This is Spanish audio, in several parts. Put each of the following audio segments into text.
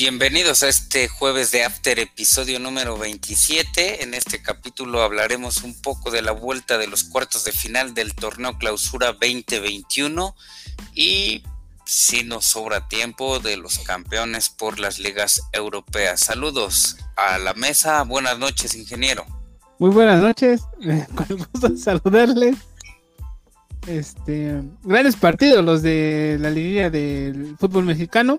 Bienvenidos a este jueves de After, episodio número 27. En este capítulo hablaremos un poco de la vuelta de los cuartos de final del torneo Clausura 2021 y, si nos sobra tiempo, de los campeones por las ligas europeas. Saludos a la mesa. Buenas noches, ingeniero. Muy buenas noches. Con gusto saludarles. Este, grandes partidos los de la liguilla del fútbol mexicano.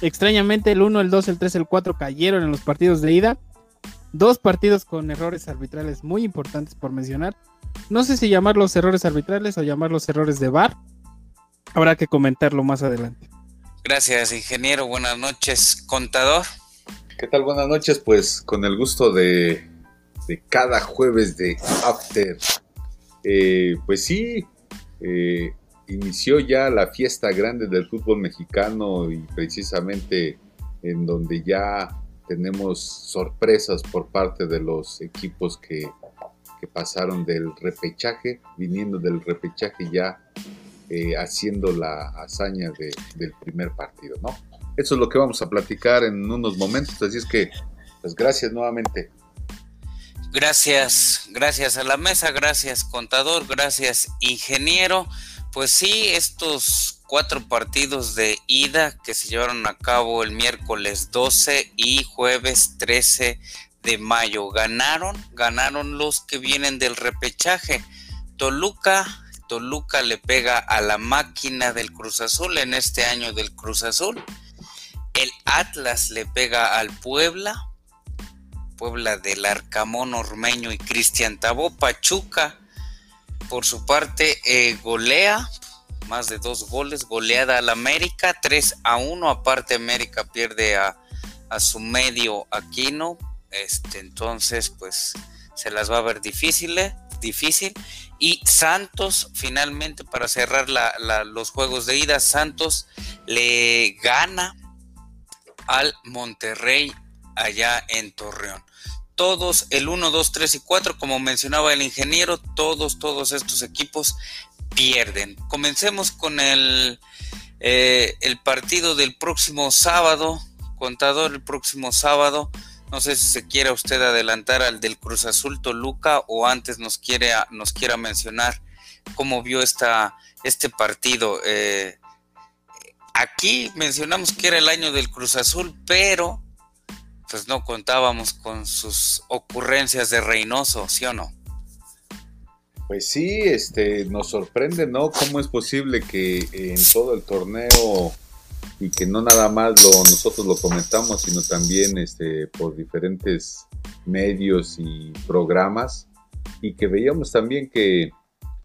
Extrañamente, el 1, el 2, el 3, el 4 cayeron en los partidos de ida. Dos partidos con errores arbitrales muy importantes por mencionar. No sé si llamarlos errores arbitrales o llamarlos errores de VAR. Habrá que comentarlo más adelante. Gracias, ingeniero. Buenas noches, contador. ¿Qué tal? Buenas noches. Pues con el gusto de, de cada jueves de After. Eh, pues sí, eh, inició ya la fiesta grande del fútbol mexicano y precisamente en donde ya tenemos sorpresas por parte de los equipos que, pasaron del repechaje, viniendo del repechaje ya eh, haciendo la hazaña del primer partido, ¿no? Eso es lo que vamos a platicar en unos momentos, así es que, pues gracias nuevamente. Gracias, gracias a la mesa, gracias contador, gracias ingeniero. Pues sí, estos cuatro partidos de ida que se llevaron a cabo el miércoles 12 y jueves 13 de mayo. Ganaron, ganaron los que vienen del repechaje. Toluca, Toluca le pega a la máquina del Cruz Azul en este año del Cruz Azul. El Atlas le pega al Puebla. Puebla del Arcamón Ormeño y Cristian Tabó. Pachuca por su parte, eh, golea más de dos goles, goleada al América, 3 a 1. Aparte, América pierde a, su medio Aquino. Este, entonces, pues se las va a ver difícil, eh, difícil. Y Santos, finalmente, para cerrar los juegos de ida, Santos le gana al Monterrey allá en Torreón todos, el 1, 2, 3 y 4, como mencionaba el ingeniero, todos, todos estos equipos pierden. Comencemos con el, eh, el partido del próximo sábado, contador, el próximo sábado. No sé si se quiera usted adelantar al del Cruz Azul Toluca o antes nos, quiere, nos quiera mencionar cómo vio esta, este partido. Eh, aquí mencionamos que era el año del Cruz Azul, pero pues no contábamos con sus ocurrencias de Reynoso, ¿sí o no? Pues sí, este, nos sorprende, ¿no? ¿Cómo es posible que en todo el torneo y que no nada más lo, nosotros lo comentamos, sino también este, por diferentes medios y programas, y que veíamos también que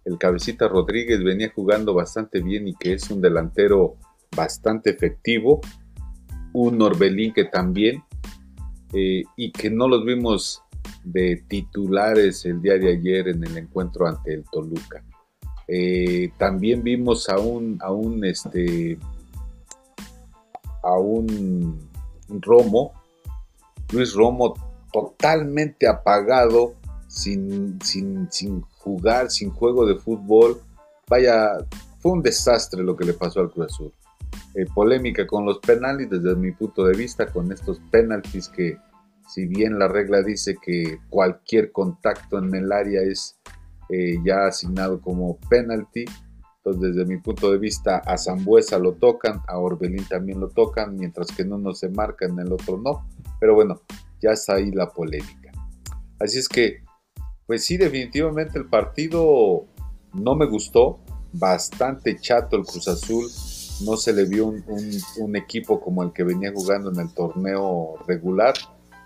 el cabecita Rodríguez venía jugando bastante bien y que es un delantero bastante efectivo, un Orbelín que también, eh, y que no los vimos de titulares el día de ayer en el encuentro ante el Toluca. Eh, también vimos a un, a un, este, a un Romo, Luis Romo totalmente apagado, sin, sin, sin jugar, sin juego de fútbol. Vaya, fue un desastre lo que le pasó al Cruz Azul. Eh, polémica con los penaltis desde mi punto de vista, con estos penaltis que si bien la regla dice que cualquier contacto en el área es eh, ya asignado como penalty, entonces desde mi punto de vista a Zambuesa lo tocan, a Orbelín también lo tocan, mientras que en uno se marca, en el otro no, pero bueno, ya está ahí la polémica. Así es que, pues sí, definitivamente el partido no me gustó, bastante chato el Cruz Azul, no se le vio un, equipo como el que venía jugando en el torneo regular.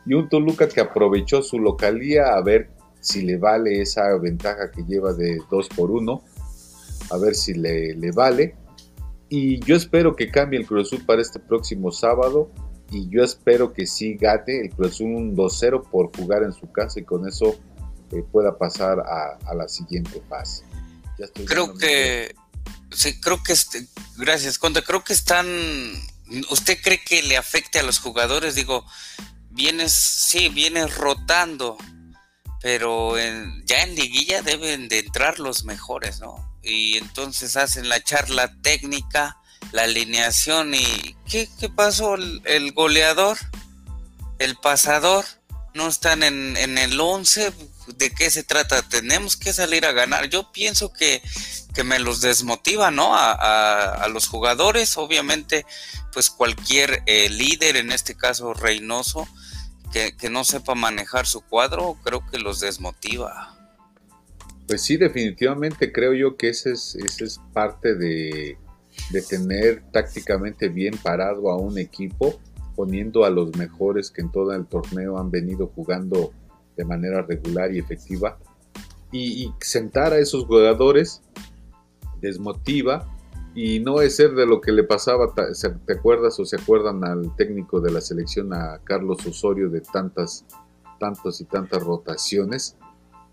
Y un Toluca que aprovechó su localía a ver si le vale esa ventaja que lleva de 2 por 1, a ver si le, le, vale. Y yo espero que cambie el Cruz Azul para este próximo sábado. Y yo espero que sí gane el Cruz Azul un 2-0 por jugar en su casa y con eso eh, pueda pasar a, a, la siguiente fase. Creo que, sí, creo que, este, gracias, Conde, creo que están, ¿usted cree que le afecte a los jugadores? Digo, vienes, sí, vienes rotando, pero ya en liguilla deben de entrar los mejores, ¿no? Y entonces hacen la charla técnica la alineación y ¿qué, qué pasó? El, goleador, el pasador, no están en, en el 11, ¿de qué se trata? Tenemos que salir a ganar. Yo pienso que, que me los desmotiva, ¿no? A, los jugadores, obviamente, pues cualquier eh, líder, en este caso Reynoso, que, no sepa manejar su cuadro, creo que los desmotiva. Pues sí, definitivamente creo yo que ese es, parte de tener tácticamente bien parado a un equipo, poniendo a los mejores que en todo el torneo han venido jugando de manera regular y efectiva. Y, sentar a esos jugadores desmotiva y no es ser de lo que le pasaba, ¿te acuerdas o se acuerdan al técnico de la selección, a Carlos Osorio, de tantas, tantos y tantas rotaciones?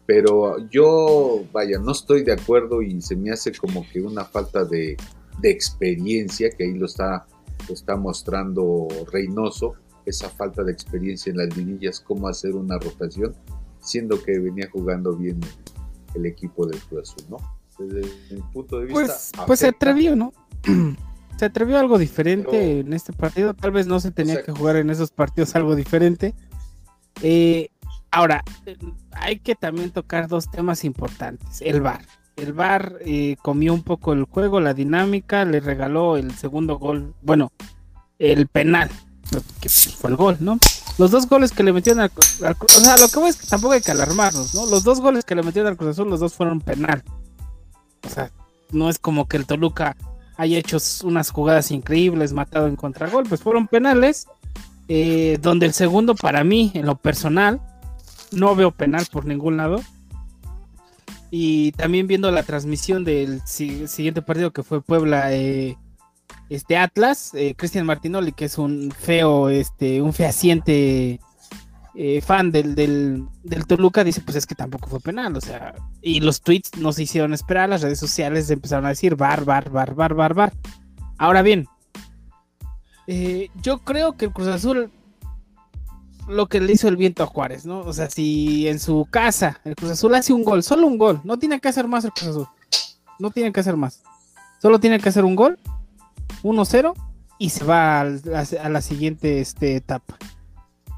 Pero yo, vaya, no estoy de acuerdo y se me hace como que una falta de, de experiencia, que ahí lo está, lo está mostrando Reynoso, esa falta de experiencia en las linillas, cómo hacer una rotación, siendo que venía jugando bien el equipo del Cruz Azul, ¿no? Desde mi punto de vista. Pues, pues se atrevió, ¿no? se atrevió algo diferente en este partido. Tal vez no se tenía que jugar en esos partidos algo diferente. Eh, ahora, hay que también tocar dos temas importantes. El VAR. El VAR eh, comió un poco el juego, la dinámica, le regaló el segundo gol, bueno, el penal que fue el gol, ¿no? Los dos goles que le metieron al, O sea, lo que voy es que tampoco hay que alarmarnos, ¿no? Los dos goles que le metieron al Cruz Azul, los dos fueron penal. O sea, no es como que el Toluca haya hecho unas jugadas increíbles, matado en contragol, pues fueron penales. Eh, donde el segundo, para mí, en lo personal, no veo penal por ningún lado. Y también viendo la transmisión del siguiente partido que fue Puebla eh, este Atlas, eh, Cristian Martinoli, que es un feo, este, un fehaciente eh, fan del, del, Toluca, dice, pues es que tampoco fue penal, o sea, y los tweets no se hicieron esperar, las redes sociales empezaron a decir bar, bar, bar, bar, bar, bar. Ahora bien, eh, yo creo que el Cruz Azul, lo que le hizo el viento a Juárez, ¿no? O sea, si en su casa el Cruz Azul hace un gol, solo un gol, no tiene que hacer más el Cruz Azul, no tiene que hacer más, solo tiene que hacer un gol 1-0 y se va a, la siguiente este, etapa.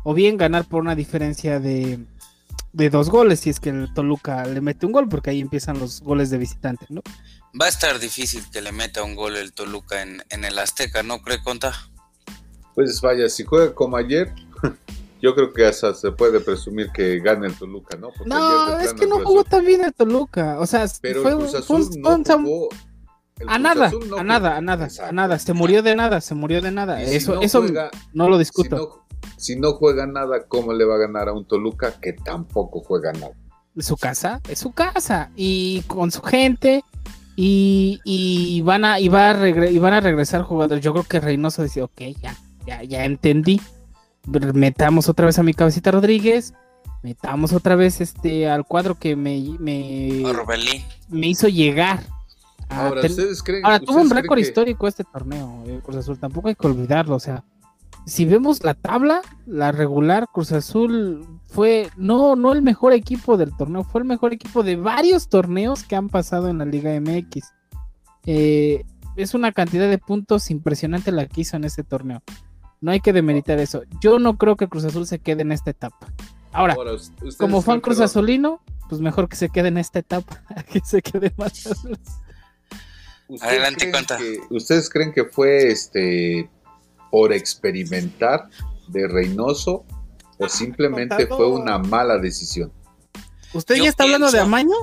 O bien ganar por una diferencia de, dos goles si es que el Toluca le mete un gol, porque ahí empiezan los goles de visitante, ¿no? Va a estar difícil que le meta un gol el Toluca en, el Azteca, ¿no cree Conta? Pues vaya, si juega como ayer, yo creo que hasta se puede presumir que gane el Toluca, ¿no? no, es que no jugó tan bien el Toluca, o sea, pero fue, el no jugó a nada, a nada, a nada, a nada. Se murió de nada, se murió de nada. eso, no eso no lo discuto. Si no, juega nada, ¿cómo le va a ganar a un Toluca que tampoco juega nada? Su casa, es su casa. Y con su gente. Y, van a, y, va a y van a regresar jugadores. Yo creo que Reynoso dice, ok, ya, ya, ya entendí. Metamos otra vez a mi cabecita Rodríguez. Metamos otra vez este al cuadro que me, me, me hizo llegar Ah, ahora, ¿ustedes creen Ahora, tuvo un récord histórico este torneo, eh, Cruz Azul, tampoco hay que olvidarlo, o sea, si vemos la tabla, la regular, Cruz Azul fue no, no el mejor equipo del torneo, fue el mejor equipo de varios torneos que han pasado en la Liga MX. Eh, es una cantidad de puntos impresionante la que hizo en este torneo. No hay que demeritar eso. Yo no creo que Cruz Azul se quede en esta etapa. Ahora, como fan Cruz Azulino, pues mejor que se quede en esta etapa, que se quede más. Adelante, cuenta. ¿Ustedes creen que fue este por experimentar de Reynoso o simplemente fue una mala decisión? ¿Usted ya está hablando de amaño?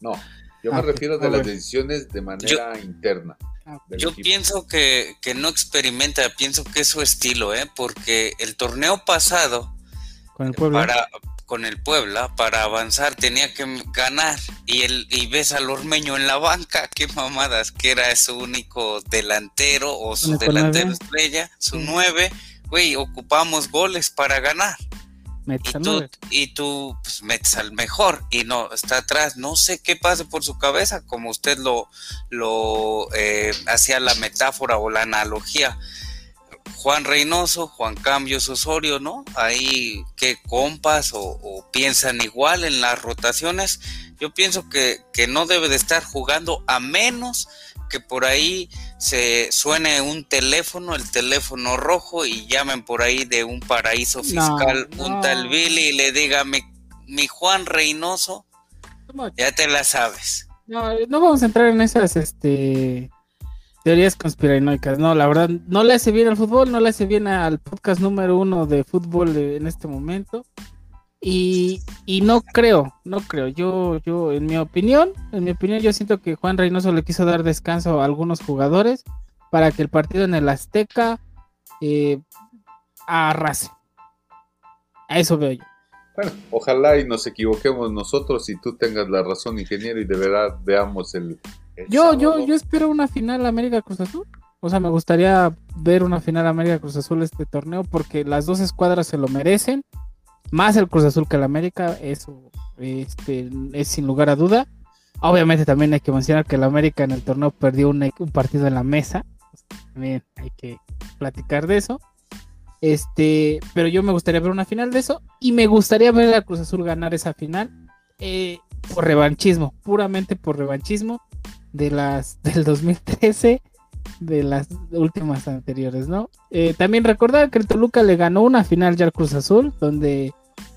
No, yo me ah, refiero de las decisiones de manera interna. Ah, yo pienso que, que, no experimenta, pienso que es su estilo, ¿eh? porque el torneo pasado, Con el para, con el Puebla para avanzar tenía que ganar y el y ves al Ormeño en la banca, qué mamadas, que era su único delantero o su delantero estrella, su nueve, güey, ocupamos goles para ganar. y tú, y tú pues, metes al mejor y no está atrás. No sé qué pasa por su cabeza, como usted lo, lo eh, hacía la metáfora o la analogía. Juan Reynoso, Juan Cambios Osorio, ¿no? Ahí qué compas o, piensan igual en las rotaciones. Yo pienso que, no debe de estar jugando a menos que por ahí se suene un teléfono, el teléfono rojo y llamen por ahí de un paraíso fiscal, un tal Billy y le diga mi, mi Juan Reynoso, ya te la sabes. No, no vamos a entrar en esas este teorías conspiranoicas. No, la verdad, no le hace bien al fútbol, no le hace bien al podcast número uno de fútbol en este momento. Y, y, no creo, no creo. Yo, yo, en mi opinión, en mi opinión, yo siento que Juan Reynoso le quiso dar descanso a algunos jugadores para que el partido en el Azteca eh, arrase. A eso veo yo. Bueno, ojalá y nos equivoquemos nosotros y tú tengas la razón, ingeniero, y de verdad veamos el. Yo, yo, yo espero una final América Cruz Azul. O sea, me gustaría ver una final América Cruz Azul este torneo porque las dos escuadras se lo merecen más el Cruz Azul que el América, eso este, es sin lugar a duda. Obviamente también hay que mencionar que el América en el torneo perdió un, partido en la mesa. También hay que platicar de eso. Este, pero yo me gustaría ver una final de eso y me gustaría ver a Cruz Azul ganar esa final eh, por revanchismo, puramente por revanchismo de las del 2013 de las últimas anteriores, ¿no? Eh, también recordar que el Toluca le ganó una final ya al Cruz Azul, donde...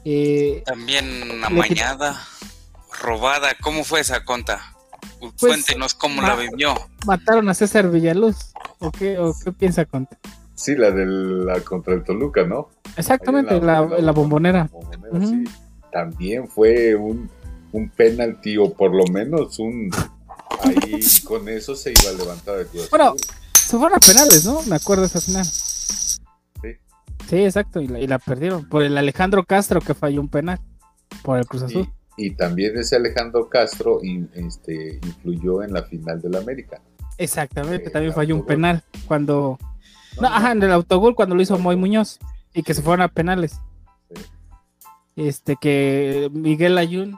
Eh, también amañada, robada, ¿cómo fue esa conta? Pues, Cuéntenos cómo la vivió. Mataron a César Villaluz, ¿o qué, o qué piensa Conta? Sí, la de la contra el Toluca, ¿no? Exactamente, la, la, bombonera. También fue un, un penalti o por lo menos un ahí con eso se iba a levantar el Cruz Bueno, se fueron a penales, ¿no? Me acuerdo esa final. Sí. Sí, exacto, y la, perdieron. Por el Alejandro Castro que falló un penal. Por el Cruz Azul. Y, también ese Alejandro Castro este, influyó en la final del América. Exactamente, también falló un penal cuando. No, ajá, en el autogol cuando lo hizo Moy Muñoz. Y que se fueron a penales. Sí. Este, que Miguel Ayun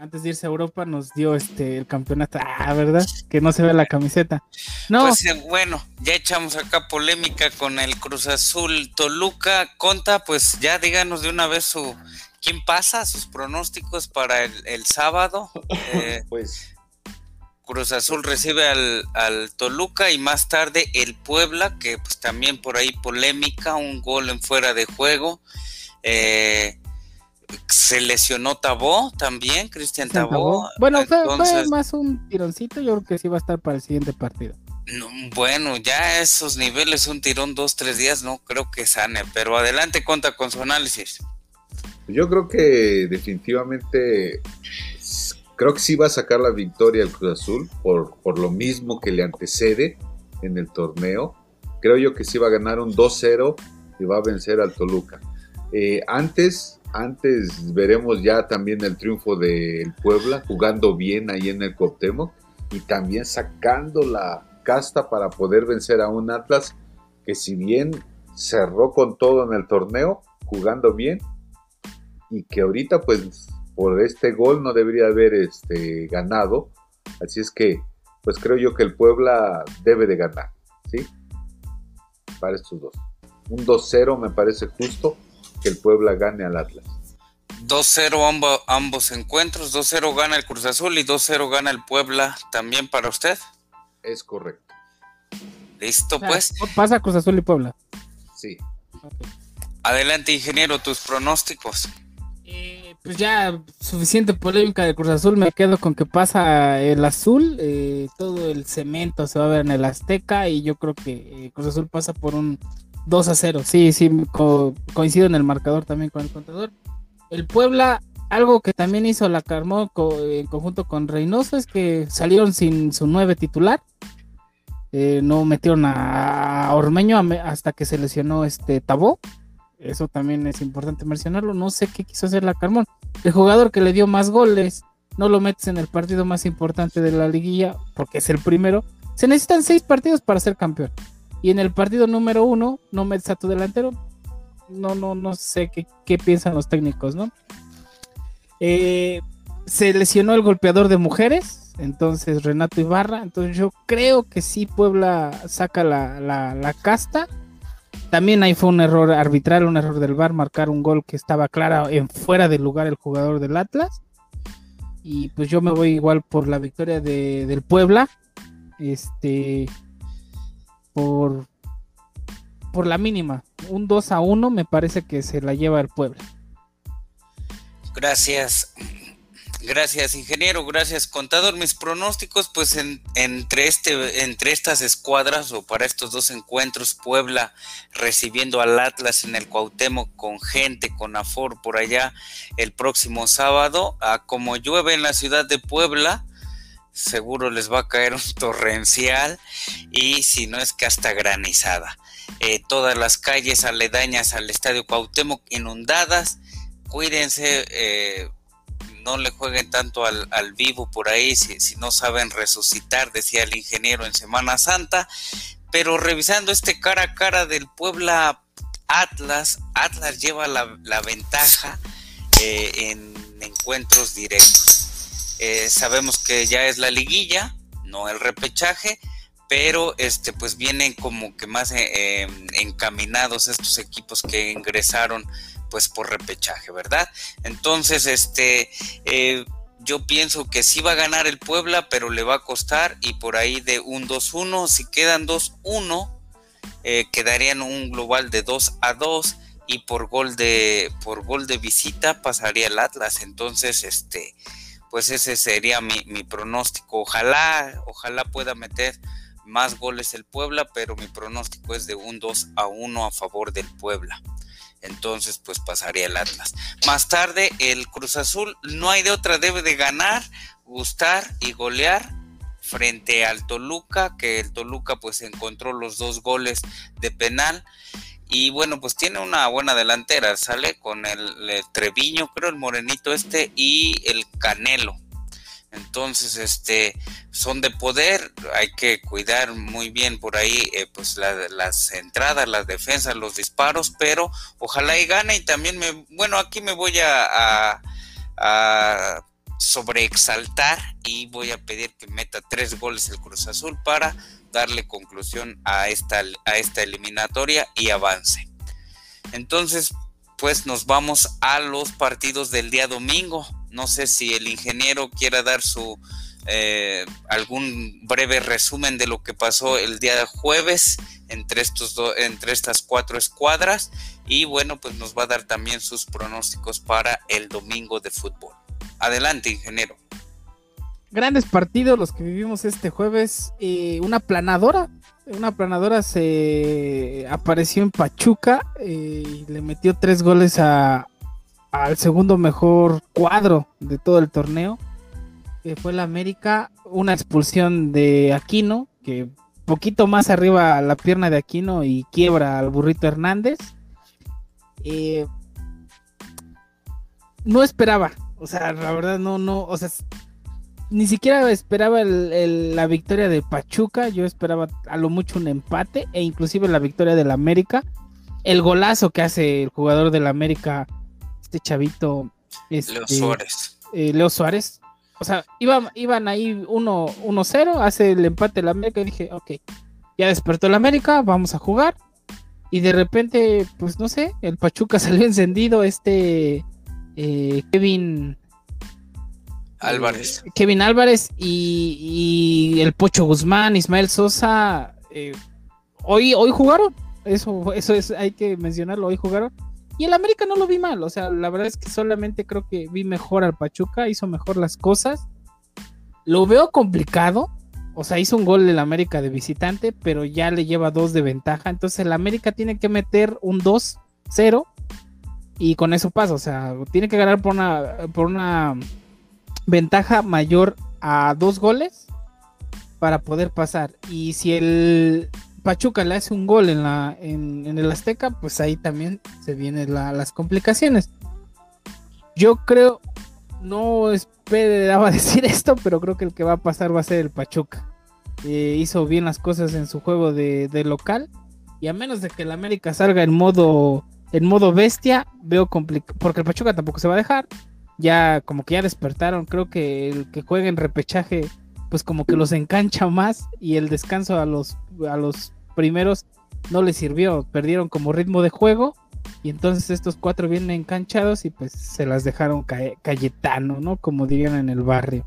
antes de irse a Europa nos dio este el campeonato, ah, ¿verdad? Que no se ve la camiseta. No. Pues eh, bueno, ya echamos acá polémica con el Cruz Azul Toluca. Conta, pues ya díganos de una vez su quién pasa, sus pronósticos para el, sábado. Eh, pues Cruz Azul recibe al, al, Toluca y más tarde el Puebla, que pues también por ahí polémica, un gol en fuera de juego. Eh, se lesionó Tabó también, Cristian Tabó. Bueno, fue, más un tironcito, yo creo que sí va a estar para el siguiente partido. bueno, ya esos niveles, un tirón dos, tres días, no creo que sane, pero adelante, cuenta con su análisis. Yo creo que definitivamente, creo que sí va a sacar la victoria el Cruz Azul, por, por lo mismo que le antecede en el torneo. Creo yo que sí va a ganar un 2-0 y va a vencer al Toluca. Eh, antes antes veremos ya también el triunfo del Puebla, jugando bien ahí en el Cuauhtémoc y también sacando la casta para poder vencer a un Atlas que si bien cerró con todo en el torneo, jugando bien y que ahorita pues por este gol no debería haber este, ganado. Así es que pues creo yo que el Puebla debe de ganar, ¿sí? Para estos dos. Un 2-0 me parece justo que el Puebla gane al Atlas. 2-0 ambos, encuentros, 2-0 gana el Cruz Azul y 2-0 gana el Puebla también para usted. Es correcto. Listo, pues. Pasa Cruz Azul y Puebla. Sí. Adelante, ingeniero, tus pronósticos. Eh, pues ya suficiente polémica de Cruz Azul, me quedo con que pasa el azul, eh, todo el cemento se va a ver en el Azteca y yo creo que eh, Cruz Azul pasa por un 2 a 0. Sí, sí, coincido en el marcador también con el contador. El Puebla, algo que también hizo la Carmón en conjunto con Reynoso es que salieron sin su nueve titular. Eh, no metieron a Ormeño hasta que se lesionó este Tabó. Eso también es importante mencionarlo. No sé qué quiso hacer la Carmón. El jugador que le dio más goles, no lo metes en el partido más importante de la liguilla, porque es el primero. Se necesitan seis partidos para ser campeón. Y en el partido número uno no metes a tu delantero. No, no, no sé qué, piensan los técnicos, ¿no? Eh, se lesionó el golpeador de mujeres, entonces Renato Ibarra. Entonces yo creo que sí Puebla saca la, la, casta. También ahí fue un error arbitral, un error del VAR, marcar un gol que estaba claro en fuera del lugar el jugador del Atlas. Y pues yo me voy igual por la victoria de, del Puebla. Este, por, por la mínima. Un 2 a 1 me parece que se la lleva el Puebla. Gracias. Gracias, ingeniero. Gracias, contador. Mis pronósticos, pues entre, este, entre estas escuadras o para estos dos encuentros, Puebla recibiendo al Atlas en el Cuauhtémoc con gente, con afor por allá el próximo sábado. A como llueve en la ciudad de Puebla, seguro les va a caer un torrencial y si no es que hasta granizada. Eh, todas las calles aledañas al Estadio Cuauhtémoc inundadas. Cuídense. Eh, no le jueguen tanto al, vivo por ahí si, no saben resucitar, decía el ingeniero en Semana Santa. Pero revisando este cara a cara del Puebla Atlas, Atlas lleva la, ventaja eh, en encuentros directos. Eh, sabemos que ya es la liguilla, no el repechaje, pero este pues vienen como que más eh, encaminados estos equipos que ingresaron pues por repechaje, ¿verdad? Entonces, este, eh, yo pienso que sí va a ganar el Puebla, pero le va a costar y por ahí de un 2-1, si quedan 2-1, eh, quedarían un global de 2 a 2 y por gol de por gol de visita pasaría el Atlas. Entonces, este, pues ese sería mi, pronóstico. Ojalá, ojalá pueda meter más goles el Puebla, pero mi pronóstico es de un 2 a 1 a favor del Puebla entonces pues pasaría el Atlas. Más tarde el Cruz Azul no hay de otra, debe de ganar, gustar y golear frente al Toluca, que el Toluca pues encontró los dos goles de penal y bueno pues tiene una buena delantera, sale con el, Treviño, creo el morenito este y el Canelo. Entonces, este, son de poder, hay que cuidar muy bien por ahí, eh, pues las entradas, las defensas, los disparos, pero ojalá y gane y también me, bueno, aquí me voy a, sobreexaltar y voy a pedir que meta tres goles el Cruz Azul para darle conclusión a esta, a esta eliminatoria y avance. Entonces, pues nos vamos a los partidos del día domingo. No sé si el ingeniero quiera dar su eh, algún breve resumen de lo que pasó el día jueves entre estos entre estas cuatro escuadras y bueno pues nos va a dar también sus pronósticos para el domingo de fútbol. Adelante ingeniero. Grandes partidos los que vivimos este jueves. Eh, una planadora, una planadora se apareció en Pachuca eh, y le metió tres goles a, al segundo mejor cuadro de todo el torneo, que fue la América, una expulsión de Aquino, que poquito más arriba la pierna de Aquino y quiebra al burrito Hernández. Eh, no esperaba, o sea, la verdad no, no, o sea, ni siquiera esperaba la victoria de Pachuca, yo esperaba a lo mucho un empate e inclusive la victoria del América. El golazo que hace el jugador del América este chavito. Este, Leo Suárez. Eh, Leo Suárez. O sea, iban, iban ahí 1-0, hace el empate el América y dije, ok, ya despertó el América, vamos a jugar. Y de repente, pues no sé, el Pachuca salió encendido, este eh, Kevin Álvarez. Eh, Kevin Álvarez y, el Pocho Guzmán, Ismael Sosa, hoy, hoy jugaron. Eso, eso es, hay que mencionarlo, hoy jugaron. Y el América no lo vi mal, o sea, la verdad es que solamente creo que vi mejor al Pachuca, hizo mejor las cosas. Lo veo complicado, o sea, hizo un gol el América de visitante, pero ya le lleva dos de ventaja. Entonces el América tiene que meter un 2-0 y con eso pasa. O sea, tiene que ganar por una, por una ventaja mayor a dos goles para poder pasar. Y si el Pachuca le hace un gol en, la, en, el Azteca, pues ahí también se vienen las complicaciones. Yo creo, no esperaba decir esto, pero creo que el que va a pasar va a ser el Pachuca. Eh, hizo bien las cosas en su juego de, local. Y a menos de que el América salga en modo, en modo bestia, veo complicado. Porque el Pachuca tampoco se va a dejar. Ya, como que ya despertaron. Creo que el que juegue en repechaje pues como que los engancha más y el descanso a los, a los primeros no les sirvió, perdieron como ritmo de juego y entonces estos cuatro vienen enganchados y pues se las dejaron Cayetano, ¿no? Como dirían en el barrio.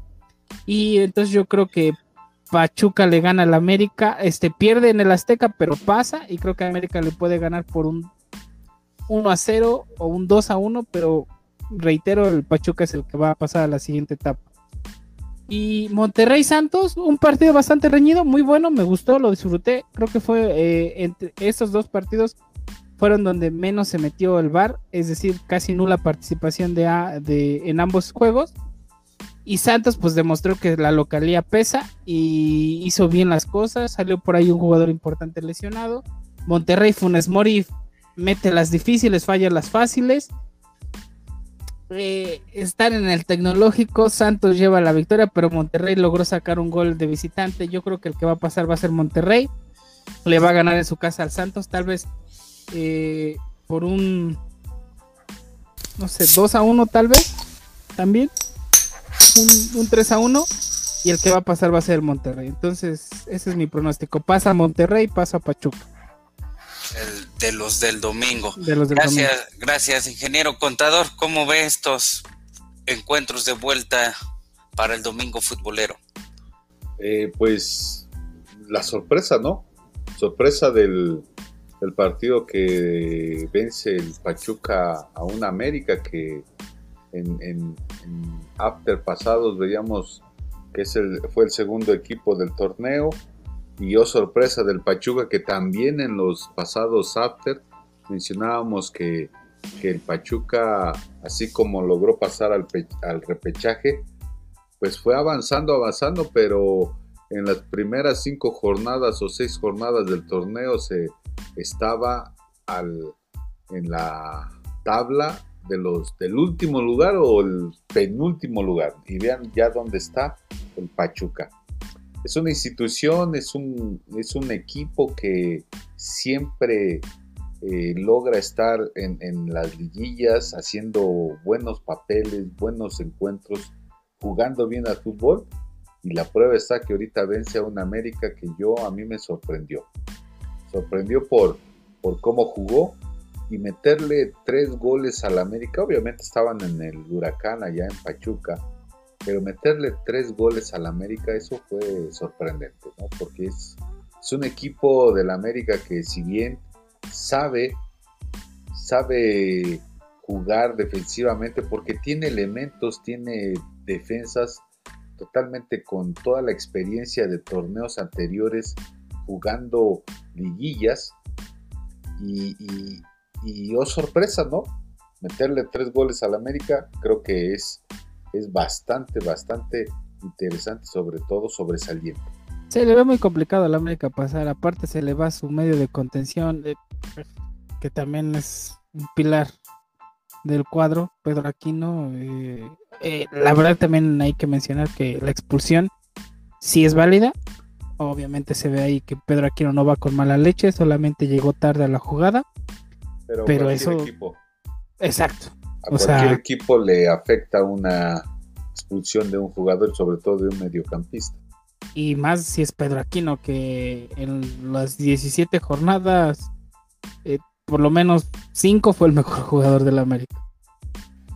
Y entonces yo creo que Pachuca le gana al América, este pierde en el Azteca, pero pasa y creo que América le puede ganar por un 1 a 0 o un 2 a 1, pero reitero, el Pachuca es el que va a pasar a la siguiente etapa. Y Monterrey Santos, un partido bastante reñido, muy bueno, me gustó, lo disfruté. Creo que fue eh, entre esos dos partidos fueron donde menos se metió el VAR, es decir, casi nula participación de, de, en ambos juegos. Y Santos pues demostró que la localía pesa y hizo bien las cosas, salió por ahí un jugador importante lesionado. Monterrey Funes Mori mete las difíciles, falla las fáciles. Eh, estar en el tecnológico, Santos lleva la victoria, pero Monterrey logró sacar un gol de visitante. Yo creo que el que va a pasar va a ser Monterrey. Le va a ganar en su casa al Santos, tal vez eh, por un, no sé, 2 a 1 tal vez, también. Un, un 3 a 1 y el que va a pasar va a ser Monterrey. Entonces, ese es mi pronóstico. Pasa Monterrey, pasa Pachuca de los del domingo. gracias, gracias, ingeniero contador. ¿Cómo ve estos encuentros de vuelta para el domingo futbolero? Eh, pues la sorpresa, ¿no? Sorpresa del, del, partido que vence el Pachuca a una América que en, en, after pasados veíamos que es el, fue el segundo equipo del torneo y yo sorpresa del Pachuca que también en los pasados after mencionábamos que, el Pachuca, así como logró pasar al, al repechaje, pues fue avanzando, avanzando, pero en las primeras cinco jornadas o seis jornadas del torneo se estaba al, en la tabla de los del último lugar o el penúltimo lugar. Y vean ya dónde está el Pachuca es una institución, es un, es un equipo que siempre eh, logra estar en, las liguillas, haciendo buenos papeles, buenos encuentros, jugando bien al fútbol. Y la prueba está que ahorita vence a un América que yo a mí me sorprendió. Sorprendió por, por cómo jugó y meterle tres goles al América. Obviamente estaban en el huracán allá en Pachuca pero meterle tres goles al América, eso fue sorprendente, ¿no? Porque es, es un equipo del América que si bien sabe, sabe jugar defensivamente porque tiene elementos, tiene defensas totalmente con toda la experiencia de torneos anteriores jugando liguillas y, y, y oh sorpresa, ¿no? Meterle tres goles al América creo que es es bastante, bastante interesante, sobre todo sobresaliente. Se le ve muy complicado a la América pasar, aparte se le va su medio de contención, eh, que también es un pilar del cuadro, Pedro Aquino. Eh, eh, la verdad también hay que mencionar que la expulsión sí es válida. Obviamente se ve ahí que Pedro Aquino no va con mala leche, solamente llegó tarde a la jugada. Pero, eso... Equipo. Exacto, a cualquier equipo le afecta una expulsión de un jugador, sobre todo de un mediocampista. Y más si es Pedro Aquino, que en las 17 jornadas, eh, por lo menos 5 fue el mejor jugador de la América.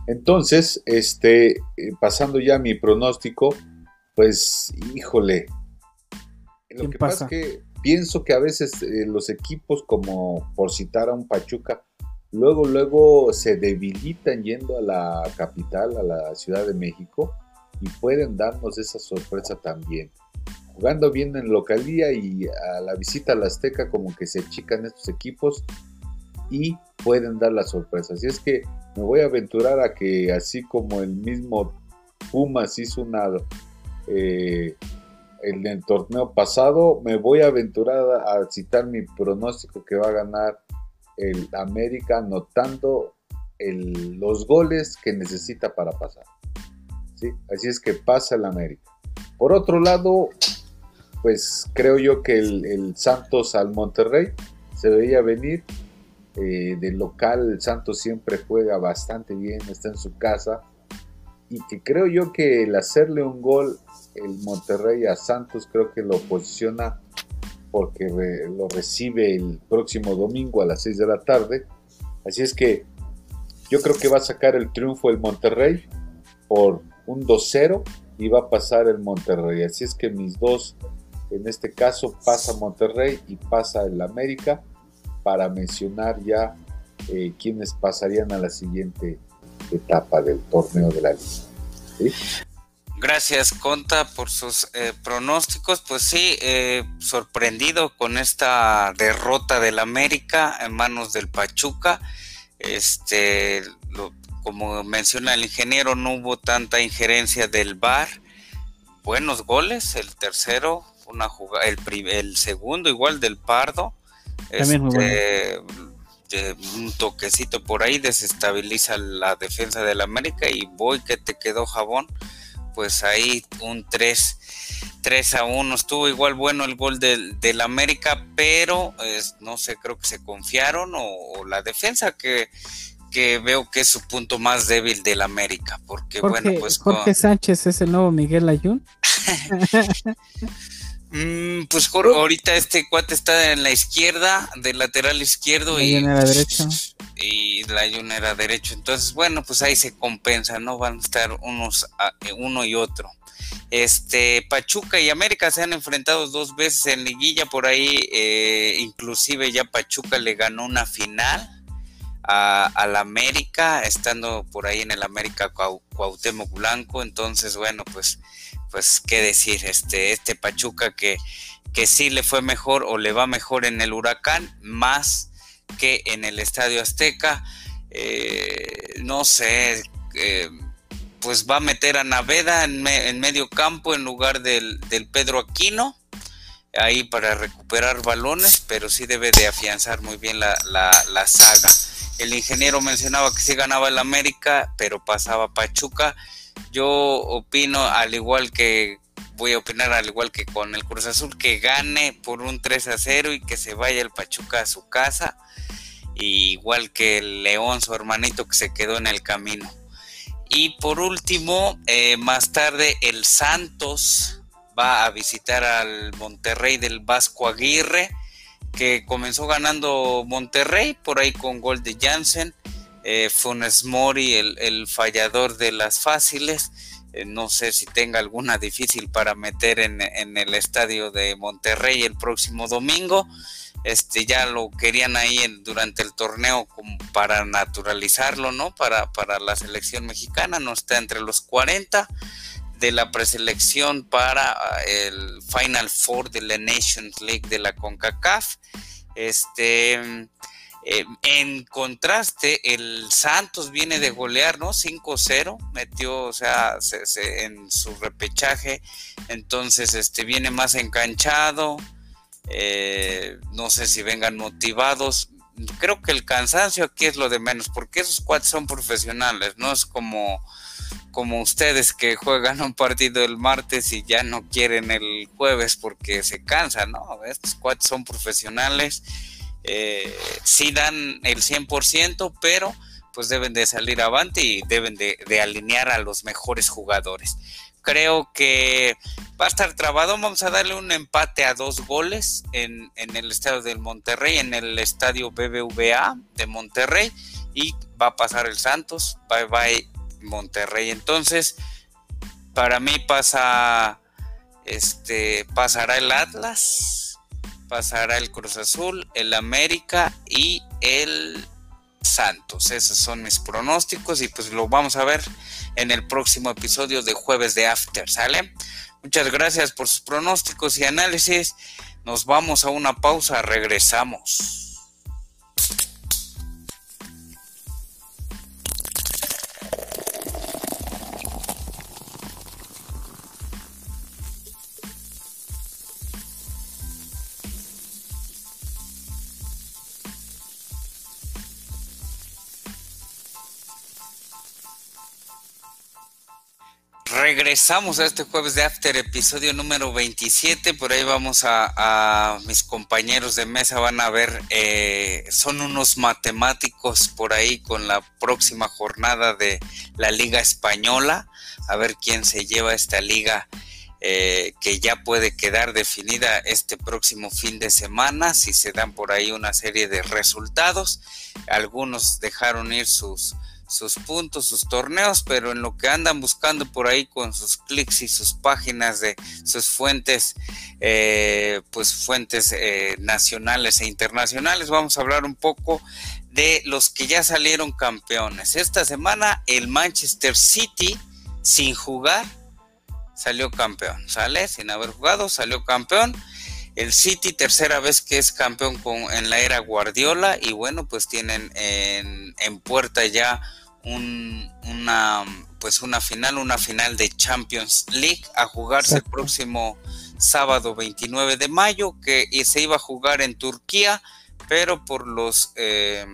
Entonces, este, eh, pasando ya a mi pronóstico, pues, híjole. Lo que pasa? es que pienso que a veces eh, los equipos, como por citar a un Pachuca, luego, luego se debilitan yendo a la capital, a la Ciudad de México, y pueden darnos esa sorpresa también. Jugando bien en localía y a la visita a la Azteca como que se achican estos equipos y pueden dar la sorpresa. Así es que me voy a aventurar a que así como el mismo Pumas hizo una... Eh, en el torneo pasado, me voy a aventurar a citar mi pronóstico que va a ganar el América anotando los goles que necesita para pasar. ¿sí? Así es que pasa el América. Por otro lado, pues creo yo que el, Santos al Monterrey se veía venir. Eh, del local el Santos siempre juega bastante bien, está en su casa. Y que creo yo que el hacerle un gol el Monterrey a Santos creo que lo posiciona porque lo recibe el próximo domingo a las 6 de la tarde. Así es que yo creo que va a sacar el triunfo el Monterrey por un 2-0 y va a pasar el Monterrey. Así es que mis dos En este caso pasa Monterrey y pasa el América para mencionar ya eh, quienes pasarían a la siguiente etapa del torneo de la liga. Gracias, Conta, por sus eh, pronósticos. Pues sí, eh, sorprendido con esta derrota del América en manos del Pachuca. Este, como menciona el ingeniero, no hubo tanta injerencia del VAR. Buenos goles, el tercero, una jugada, el, el segundo igual del Pardo. Este, un toquecito por ahí desestabiliza la defensa del América y voy que te quedó jabón pues ahí un 3, 3 a 1. Estuvo igual bueno el gol del, América, pero no sé, creo que se confiaron o, la defensa que, veo que es su punto más débil del América. Porque bueno, pues. Jorge Sánchez es el nuevo Miguel Ayun. Mm, pues ahorita este cuate está en la izquierda, del lateral izquierdo y, la derecha. y la era derecho. Entonces, bueno, pues ahí se compensa, ¿no? Van a estar unos eh, uno y otro. Este Pachuca y América se han enfrentado dos veces en liguilla por ahí, eh, inclusive ya Pachuca le ganó una final a, la América, estando por ahí en el América Cuauhtémoc Blanco. Entonces, bueno, pues pues qué decir, este, este Pachuca que, que sí le fue mejor o le va mejor en el huracán, más que en el Estadio Azteca. Eh, no sé, eh, pues va a meter a Naveda en, medio campo en lugar del, Pedro Aquino, ahí para recuperar balones, pero sí debe de afianzar muy bien la, la saga. El ingeniero mencionaba que sí ganaba el América, pero pasaba Pachuca yo opino, al igual que voy a opinar al igual que con el Cruz Azul, que gane por un 3 a 0 y que se vaya el Pachuca a su casa, igual que el León, su hermanito, que se quedó en el camino. Y por último, eh, más tarde el Santos va a visitar al Monterrey del Vasco Aguirre, que comenzó ganando Monterrey por ahí con gol de Jansen eh, Funes Mori, el, fallador de las fáciles. Eh, no sé si tenga alguna difícil para meter en, el estadio de Monterrey el próximo domingo. Este ya lo querían ahí durante el torneo para naturalizarlo, ¿no? Para, para la selección mexicana, no está entre los 40 de la preselección para ah, el Final Four de la Nations League de la CONCACAF. Este eh, en contraste, el Santos viene de golear, ¿no? 5-0, metió, o sea, en su repechaje, entonces este viene más enganchado, eh, no sé si vengan motivados. Creo que el cansancio aquí es lo de menos, porque esos cuates son profesionales, no es como, como ustedes que juegan un partido el martes y ya no quieren el jueves porque se cansan, ¿no? Estos cuates son profesionales eh, dan el 100%, pero pues deben de salir avante y deben de, alinear a los mejores jugadores. Creo que va a estar trabado. Vamos a darle un empate a dos goles en, el estadio del Monterrey, en el estadio BBVA de Monterrey. Y va a pasar el Santos. Bye bye Monterrey. Entonces, para mí pasa, este, pasará el Atlas pasará el Cruz Azul, el América y el Santos. Esos son mis pronósticos y pues lo vamos a ver en el próximo episodio de Jueves de After, ¿sale? Muchas gracias por sus pronósticos y análisis. Nos vamos a una pausa, regresamos. Regresamos a este jueves de After, episodio número 27. Por ahí vamos a, mis compañeros de mesa, van a ver, eh, son unos matemáticos por ahí con la próxima jornada de la Liga Española. A ver quién se lleva esta liga eh, que ya puede quedar definida este próximo fin de semana, si se dan por ahí una serie de resultados. Algunos dejaron ir sus sus puntos, sus torneos, pero en lo que andan buscando por ahí con sus clics y sus páginas de sus fuentes, eh, pues fuentes eh, nacionales e internacionales, vamos a hablar un poco de los que ya salieron campeones. Esta semana el Manchester City, sin jugar, salió campeón, ¿sale? Sin haber jugado, salió campeón. El City, tercera vez que es campeón con, en la era Guardiola, y bueno, pues tienen en, en puerta ya una, pues una final, una final de Champions League a jugarse el próximo sábado 29 de mayo, que se iba a jugar en Turquía, pero por los eh,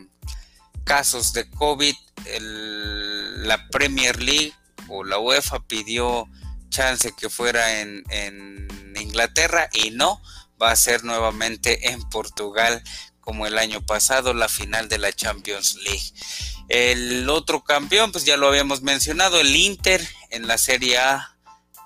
casos de COVID, la Premier League o la UEFA pidió chance que fuera en, en Inglaterra y no, va a ser nuevamente en Portugal como el año pasado, la final de la Champions League. El otro campeón, pues ya lo habíamos mencionado, el Inter en la Serie A,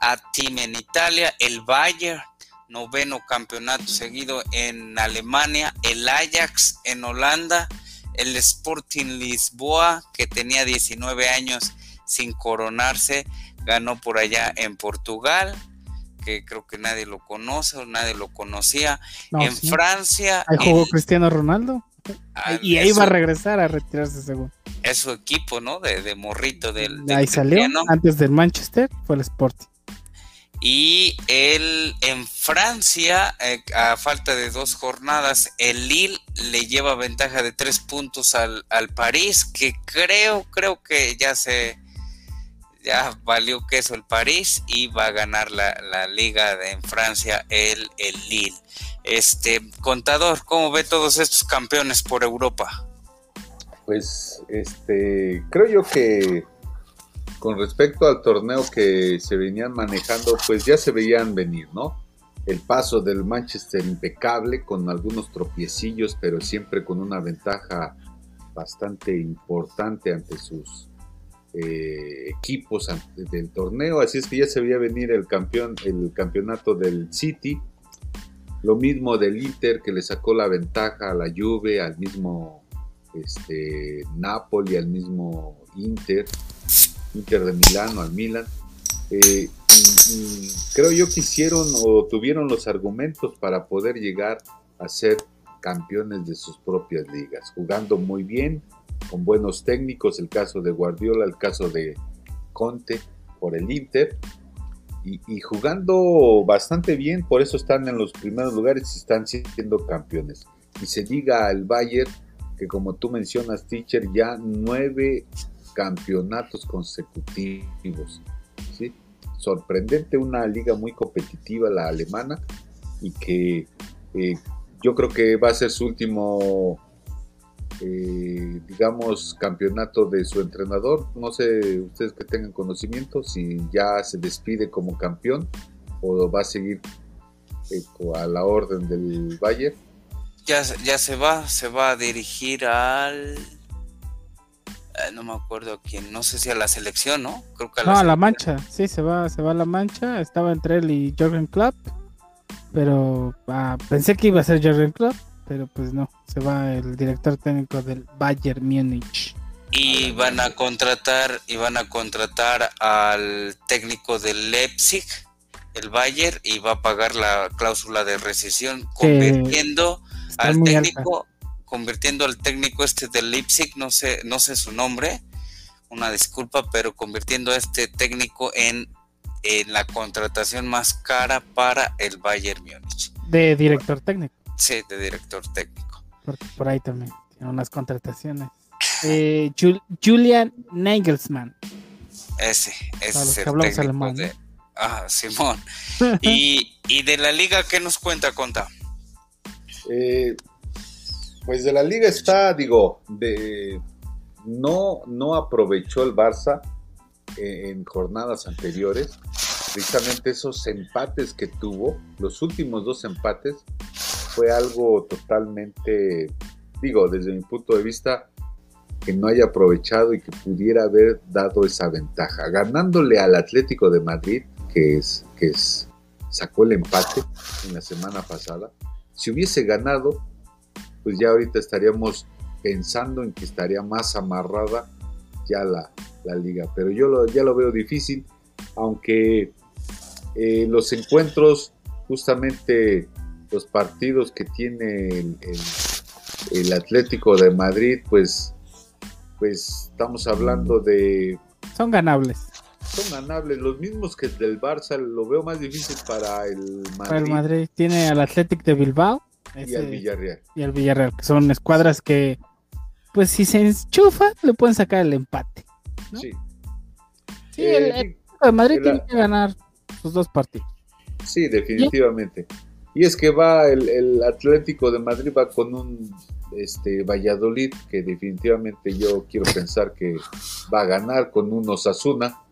a Team en Italia, el Bayern, noveno campeonato seguido en Alemania, el Ajax en Holanda, el Sporting Lisboa, que tenía 19 años sin coronarse, ganó por allá en Portugal, que creo que nadie lo conoce o nadie lo conocía. en Francia. Ahí jugó Cristiano Ronaldo. Ah, y ahí va a regresar a retirarse según. Es su equipo, ¿no? De, morrito del, Ahí salió antes del Manchester, fue el Sporting. Y él en Francia, eh, a falta de dos jornadas, el Lille le lleva ventaja de tres puntos al, al París, que creo, creo que ya se ya valió queso el París y va a ganar la, liga de, en Francia el, el Lille. Este, contador, ¿cómo ve todos estos campeones por Europa? Pues, este, creo yo que con respecto al torneo que se venían manejando, pues ya se veían venir, ¿no? El paso del Manchester impecable, con algunos tropiecillos, pero siempre con una ventaja bastante importante ante sus eh, equipos del torneo. Así es que ya se veía venir el campeón, el campeonato del City, lo mismo del Inter que le sacó la ventaja a la Juve, al mismo este, Napoli, al mismo Inter, Inter de Milano, al Milan. Eh, creo yo que hicieron o tuvieron los argumentos para poder llegar a ser campeones de sus propias ligas, jugando muy bien, con buenos técnicos, el caso de Guardiola, el caso de Conte por el Inter, y, jugando bastante bien, por eso están en los primeros lugares y están siendo campeones. Y se diga al Bayern que como tú mencionas, teacher, ya nueve campeonatos consecutivos. Sorprendente, una liga muy competitiva, la alemana, y que eh, yo creo que va a ser su último eh, digamos, campeonato de su entrenador. No sé ustedes que tengan conocimiento si ya se despide como campeón o va a seguir eh, a la orden del Bayern. Ya, ya se va, se va a dirigir al... Eh, no me acuerdo a quién, no sé si a la selección, ¿no? Creo que a la, no, a la Mancha, sí, se va, se va a la Mancha. Estaba entre él y Jürgen Klopp, pero ah, pensé que iba a ser Jürgen Klopp, pero pues no, se va el director técnico del Bayern Múnich. Y van a contratar, y van a contratar al técnico del Leipzig, el Bayern, y va a pagar la cláusula de rescisión, convirtiendo al técnico, convirtiendo al técnico este del Leipzig, no sé, no sé su nombre, una disculpa, pero convirtiendo a este técnico en, en la contratación más cara para el Bayern Múnich. De director técnico. Sí, de director técnico. por ahí también tiene unas contrataciones. Eh, Julian Nagelsmann. Ese, ese es el técnico de... Ah, Simón. y, de la liga qué nos cuenta, Conta? Eh, pues de la liga está, digo, de no, no aprovechó el Barça en jornadas anteriores. Precisamente esos empates que tuvo, los últimos dos empates, fue algo totalmente, digo, desde mi punto de vista, que no haya aprovechado y que pudiera haber dado esa ventaja. Ganándole al Atlético de Madrid, que es, que es, sacó el empate en la semana pasada, si hubiese ganado, pues ya ahorita estaríamos pensando en que estaría más amarrada ya la, liga. Pero yo lo, ya lo veo difícil, aunque eh, los encuentros, justamente los partidos que tiene el, el, Atlético de Madrid, pues, pues estamos hablando de... Son ganables. Son ganables, los mismos que del Barça, lo veo más difícil para el Madrid. Para el Madrid tiene al Atlético de Bilbao. y al Villarreal. Y al Villarreal, que son escuadras que, pues si se enchufa, le pueden sacar el empate. Sí. Sí, el, eh, de Madrid tiene que ganar sus dos partidos. Sí, definitivamente. Y es que va el, Atlético de Madrid va con un este Valladolid que definitivamente yo quiero pensar que va a ganar con un Osasuna.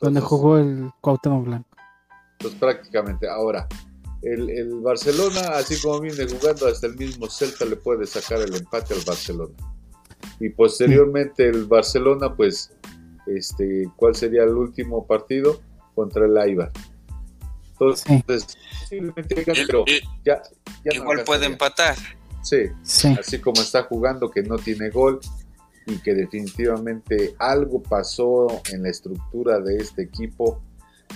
Donde jugó el Cuauhtémoc Blanco. Pues prácticamente. Ahora, el, el, Barcelona, así como viene jugando, hasta el mismo Celta le puede sacar el empate al Barcelona. Y posteriormente el Barcelona, pues, este, ¿cuál sería el último partido? Contra el Aibar. Entonces, pero ya, igual puede empatar. Sí, así como está jugando, que no tiene gol y que definitivamente algo pasó en la estructura de este equipo,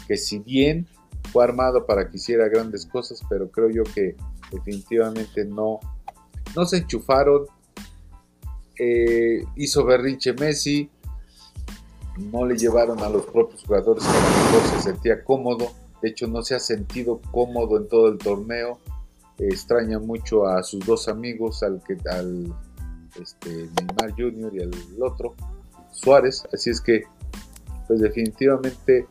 que si bien fue armado para que hiciera grandes cosas, pero creo yo que definitivamente no, no se enchufaron. Eh, hizo berrinche Messi, no le llevaron a los propios jugadores que a lo mejor se sentía cómodo de hecho, no se ha sentido cómodo en todo el torneo. extraña mucho a sus dos amigos, al que al este, Neymar Jr. y al otro, Suárez. Así es que, pues definitivamente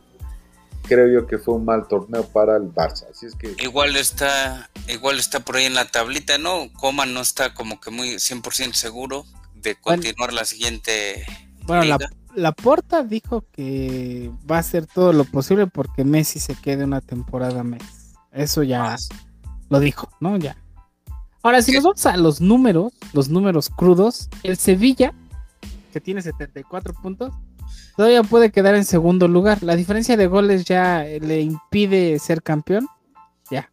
creo yo que fue un mal torneo para el Barça. Así es que igual está igual está por ahí en la tablita, ¿no? Coman no está como que muy 100% seguro de continuar la siguiente bueno, la, la Porta dijo que va a hacer todo lo posible porque Messi se quede una temporada más. Eso ya lo dijo, ¿no? Ya. Ahora, si nos vamos a los números, los números crudos, el Sevilla, que tiene 74 puntos, todavía puede quedar en segundo lugar. La diferencia de goles ya le impide ser campeón. Ya.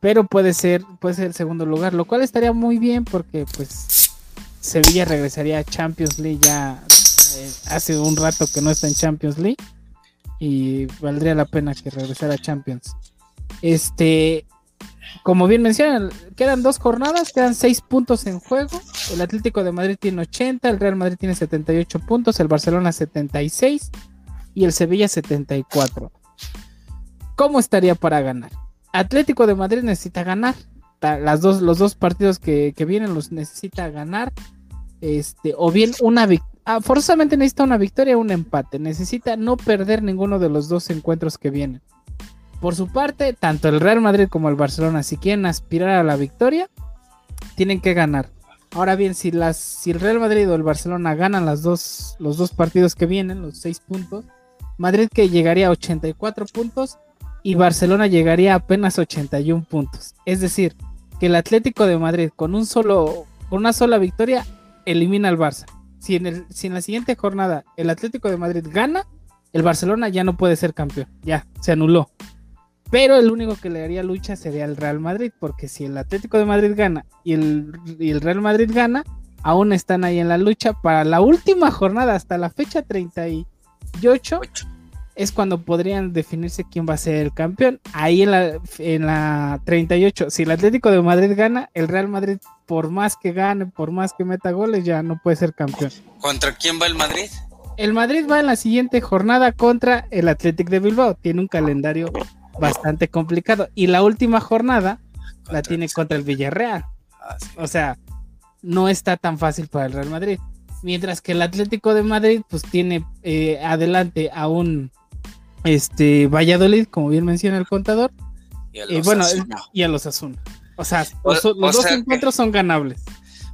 Pero puede ser, puede ser el segundo lugar, lo cual estaría muy bien porque pues Sevilla regresaría a Champions League ya eh, hace un rato que no está en Champions League y valdría la pena que regresara a Champions. Este, como bien mencionan, quedan dos jornadas, quedan seis puntos en juego. El Atlético de Madrid tiene 80, el Real Madrid tiene 78 puntos, el Barcelona 76 y el Sevilla 74. ¿Cómo estaría para ganar? Atlético de Madrid necesita ganar. Las dos, los dos partidos que, que vienen los necesita ganar. Este, o bien una victoria ah, forzosamente necesita una victoria o un empate. Necesita no perder ninguno de los dos encuentros que vienen. Por su parte, tanto el Real Madrid como el Barcelona, si quieren aspirar a la victoria, tienen que ganar. Ahora bien, si, las, si el Real Madrid o el Barcelona ganan las dos, los dos partidos que vienen, los seis puntos, Madrid que llegaría a 84 puntos y Barcelona llegaría a apenas 81 puntos. Es decir, que el Atlético de Madrid con un solo, con una sola victoria elimina al Barça si en, el, si en la siguiente jornada el Atlético de Madrid gana, el Barcelona ya no puede ser campeón, ya, se anuló. Pero el único que le daría lucha sería el Real Madrid, porque si el Atlético de Madrid gana y el, el Real Madrid gana, aún están ahí en la lucha para la última jornada, hasta la fecha 38, es cuando podrían definirse quién va a ser el campeón. Ahí en la, en la 38, si el Atlético de Madrid gana, el Real Madrid por más que gane, por más que meta goles, ya no puede ser campeón. ¿Contra quién va el Madrid? El Madrid va en la siguiente jornada contra el Athletic de Bilbao. Tiene un calendario bastante complicado. Y la última jornada la tiene contra el Villarreal. Ah, o sea, no está tan fácil para el Real Madrid. Mientras que el Atlético de Madrid, pues tiene eh, adelante a un este Valladolid, como bien menciona el contador. Y a los bueno, y a los Asuna. O sea, los, dos encuentros son ganables.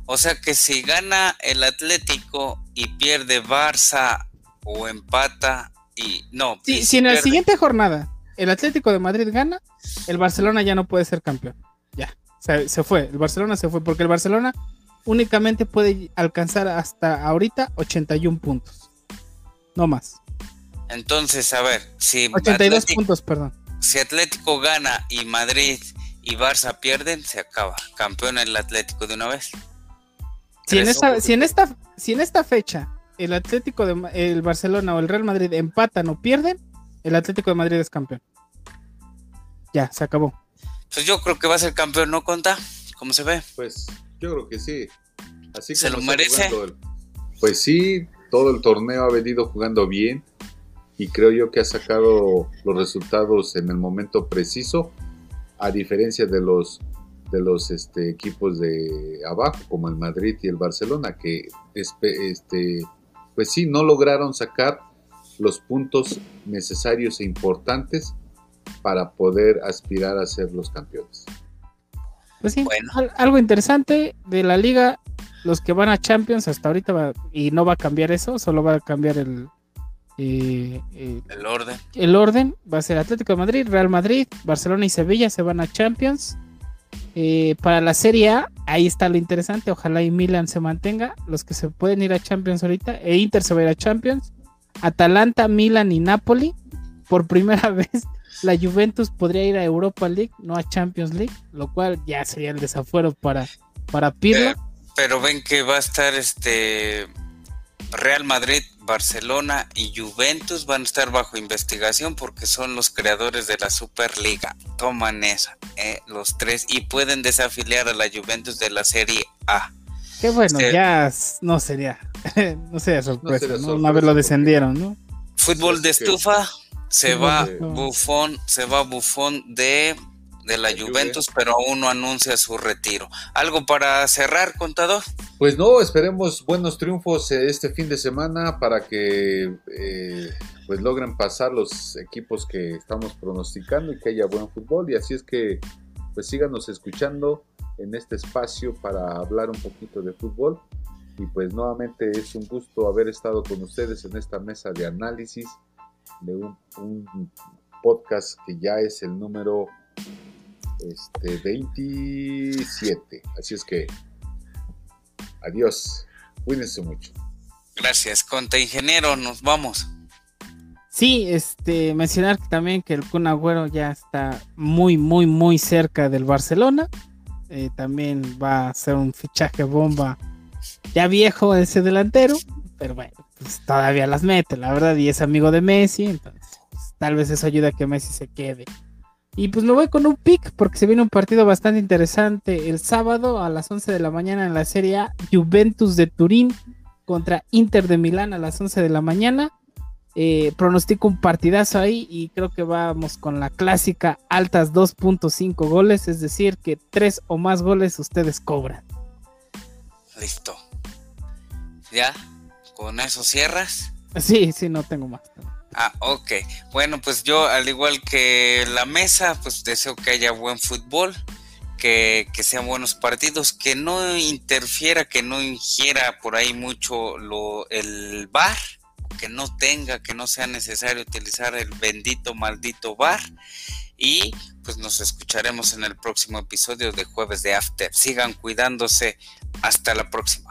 O sea que si gana el Atlético y pierde Barça o empata y no. si en la siguiente jornada el Atlético de Madrid gana, el Barcelona ya no puede ser campeón. Ya, se, se fue. El Barcelona se fue porque el Barcelona únicamente puede alcanzar hasta ahorita 81 puntos. No más. Entonces, a ver, si 82 puntos, perdón. Si Atlético gana y Madrid y Barça pierden, se acaba. Campeón el Atlético de una vez. Si en, esta, si, en esta, si en esta fecha el Atlético de el Barcelona o el Real Madrid empatan o pierden, el Atlético de Madrid es campeón. Ya, se acabó. Pues yo creo que va a ser campeón, ¿no, Conta? ¿Cómo se ve? Pues yo creo que sí. Así ¿Se lo merece? pues sí, todo el torneo ha venido jugando bien y creo yo que ha sacado los resultados en el momento preciso, a diferencia de los de los este, equipos de abajo, como el Madrid y el Barcelona, que este, pues sí, no lograron sacar los puntos necesarios e importantes para poder aspirar a ser los campeones. Pues sí, algo interesante de la liga, los que van a Champions hasta ahorita va, y no va a cambiar eso, solo va a cambiar el, eh, eh, el orden. El orden va a ser Atlético de Madrid, Real Madrid, Barcelona y Sevilla se van a Champions. Eh, para la Serie A, ahí está lo interesante. Ojalá y Milan se mantenga. Los que se pueden ir a Champions ahorita. E Inter se va a ir a Champions. Atalanta, Milan y Napoli. Por primera vez, la Juventus podría ir a Europa League, no a Champions League. Lo cual ya sería el desafuero para, para Pirlo. Pero ven que va a estar este Real Madrid, Barcelona y Juventus van a estar bajo investigación porque son los creadores de la Superliga. Toman esa, eh, los tres, y pueden desafiliar a la Juventus de la Serie A. Qué bueno, este, ya no sería, no sería sorpresa, no, Una vez lo descendieron, ¿no? Fútbol de estufa, se va Bufón, se va Bufón de de la Juventus, pero aún no anuncia su retiro. ¿Algo para cerrar, contador? Pues no, esperemos buenos triunfos eh, este fin de semana para que eh, pues logren pasar los equipos que estamos pronosticando y que haya buen fútbol. Y así es que pues síganos escuchando en este espacio para hablar un poquito de fútbol. Y pues nuevamente es un gusto haber estado con ustedes en esta mesa de análisis de un, un podcast que ya es el número este, 27. Así es que, adiós. Cuídense mucho. Gracias, Conte Ingeniero. Nos vamos. Sí, este, mencionar también que el Kun Agüero ya está muy, muy, muy cerca del Barcelona. Eh, también va a ser un fichaje bomba ya viejo ese delantero, pero bueno, pues todavía las mete, la verdad, y es amigo de Messi, entonces pues, tal vez eso ayuda a que Messi se quede y pues me voy con un pick porque se viene un partido bastante interesante el sábado a las 11 de la mañana en la Serie A, Juventus de Turín contra Inter de Milán a las 11 de la mañana. Eh, pronostico un partidazo ahí y creo que vamos con la clásica altas 2.5 goles, es decir, que tres o más goles ustedes cobran. Listo. ¿Ya? ¿Con eso cierras? Sí, sí, no tengo más. Ah, ok. Bueno, pues yo, al igual que la mesa, pues deseo que haya buen fútbol, que, sean buenos partidos, que no interfiera, que no ingiera por ahí mucho lo, el bar, que no tenga, que no sea necesario utilizar el bendito, maldito bar. Y pues nos escucharemos en el próximo episodio de Jueves de After. Sigan cuidándose. Hasta la próxima.